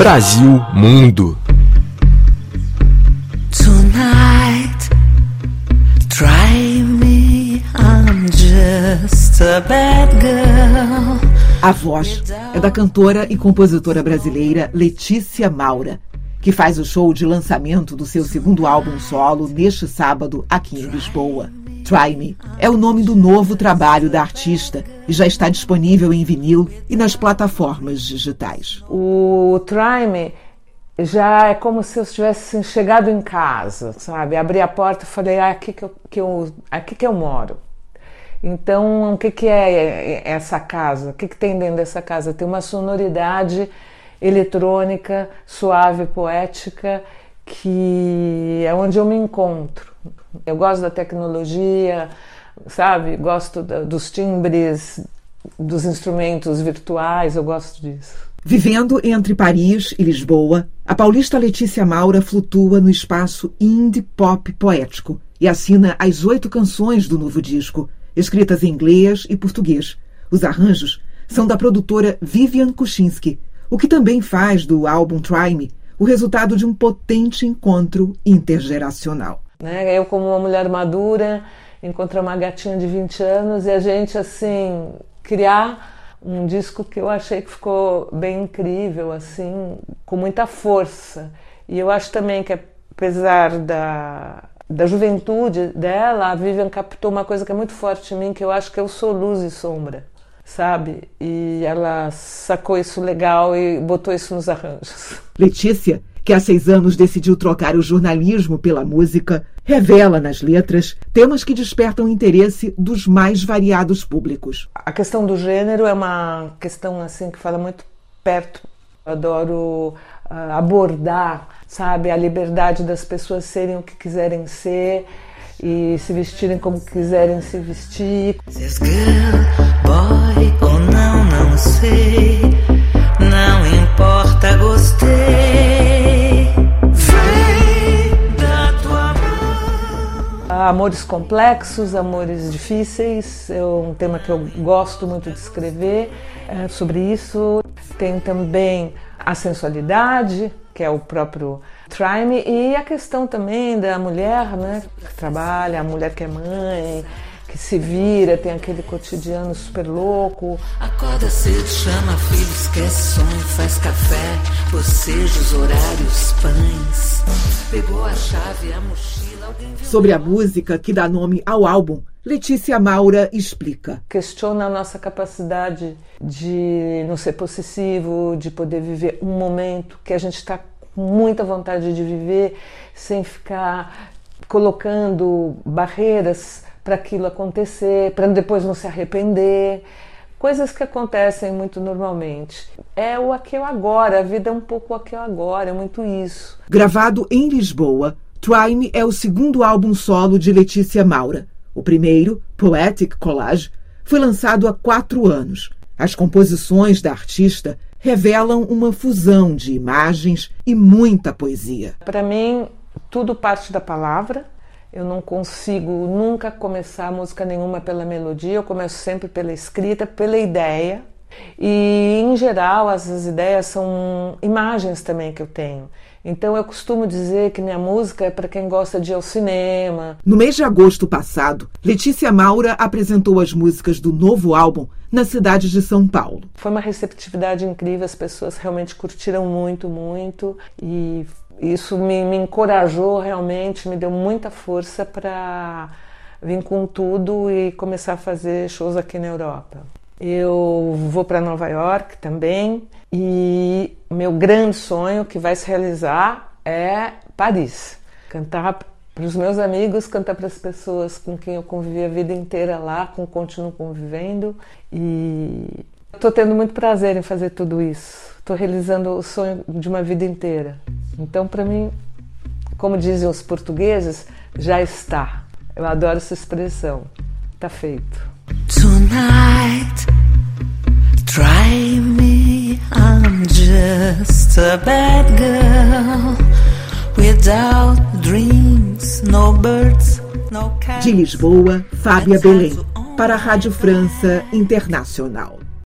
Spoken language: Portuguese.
Brasil Mundo. Tonight, try me, I'm just a bad girl. A voz é da cantora e compositora brasileira Letícia Maura, que faz o show de lançamento do seu segundo álbum solo neste sábado aqui em Lisboa. Try Me é o nome do novo trabalho da artista e já está disponível em vinil e nas plataformas digitais. O Try Me já é como se eu tivesse chegado em casa, sabe? Abri a porta e falei, ah, aqui que eu, que eu, aqui que eu moro. Então, o que, que é essa casa? O que, que tem dentro dessa casa? Tem uma sonoridade eletrônica, suave, poética, que é onde eu me encontro. Eu gosto da tecnologia, sabe? Gosto dos timbres, dos instrumentos virtuais, eu gosto disso. Vivendo entre Paris e Lisboa, a paulista Letícia Maura flutua no espaço indie pop poético e assina as oito canções do novo disco escritas em inglês e português. Os arranjos são da produtora Vivian Kuczynski, o que também faz do álbum Try Me o resultado de um potente encontro intergeracional. Né? Eu, como uma mulher madura, encontrar uma gatinha de 20 anos e a gente, assim, criar um disco que eu achei que ficou bem incrível, assim, com muita força. E eu acho também que, apesar da, da juventude dela, a Vivian captou uma coisa que é muito forte em mim, que eu acho que eu sou luz e sombra, sabe? E ela sacou isso legal e botou isso nos arranjos. Letícia, que há seis anos decidiu trocar o jornalismo pela música, revela nas letras temas que despertam o interesse dos mais variados públicos. A questão do gênero é uma questão assim que fala muito perto. Eu adoro uh, abordar sabe? A liberdade das pessoas serem o que quiserem ser e se vestirem como quiserem se vestir. Girl, boy Amores complexos, amores difíceis, é um tema que eu gosto muito de escrever é, sobre isso. Tem também a sensualidade, que é o próprio Try e a questão também da mulher, né, que trabalha, a mulher que é mãe, que se vira, tem aquele cotidiano super louco. Acorda cedo, chama filho, esquece sonho, faz café, boceja os horários, pães. Pegou a chave, a mochila, Sobre a música que dá nome ao álbum, Letícia Maura explica. Questiona a nossa capacidade de não ser possessivo, de poder viver um momento que a gente está muita vontade de viver sem ficar colocando barreiras para aquilo acontecer, para depois não se arrepender. Coisas que acontecem muito normalmente. É o aqui agora, a vida é um pouco o aqui agora, é muito isso. Gravado em Lisboa, Me é o segundo álbum solo de Letícia Maura. O primeiro, Poetic Collage, foi lançado há quatro anos. As composições da artista revelam uma fusão de imagens e muita poesia. Para mim, tudo parte da palavra. Eu não consigo nunca começar música nenhuma pela melodia, eu começo sempre pela escrita, pela ideia. E, em geral, as, as ideias são imagens também que eu tenho. Então eu costumo dizer que minha música é para quem gosta de ir ao cinema. No mês de agosto passado, Letícia Maura apresentou as músicas do novo álbum na cidade de São Paulo. Foi uma receptividade incrível, as pessoas realmente curtiram muito, muito e isso me, me encorajou realmente, me deu muita força para vir com tudo e começar a fazer shows aqui na Europa. Eu vou para Nova York também e meu grande sonho que vai se realizar é Paris. Cantar para os meus amigos, cantar para as pessoas com quem eu convivi a vida inteira lá, com continuo convivendo. E estou tendo muito prazer em fazer tudo isso. Estou realizando o sonho de uma vida inteira. Então, para mim, como dizem os portugueses, já está. Eu adoro essa expressão. Está feito. Tonight, try me, I'm just a bad girl. Without dreams, no birds, no cats. De Lisboa, Fábia Belém, para a Rádio França Internacional.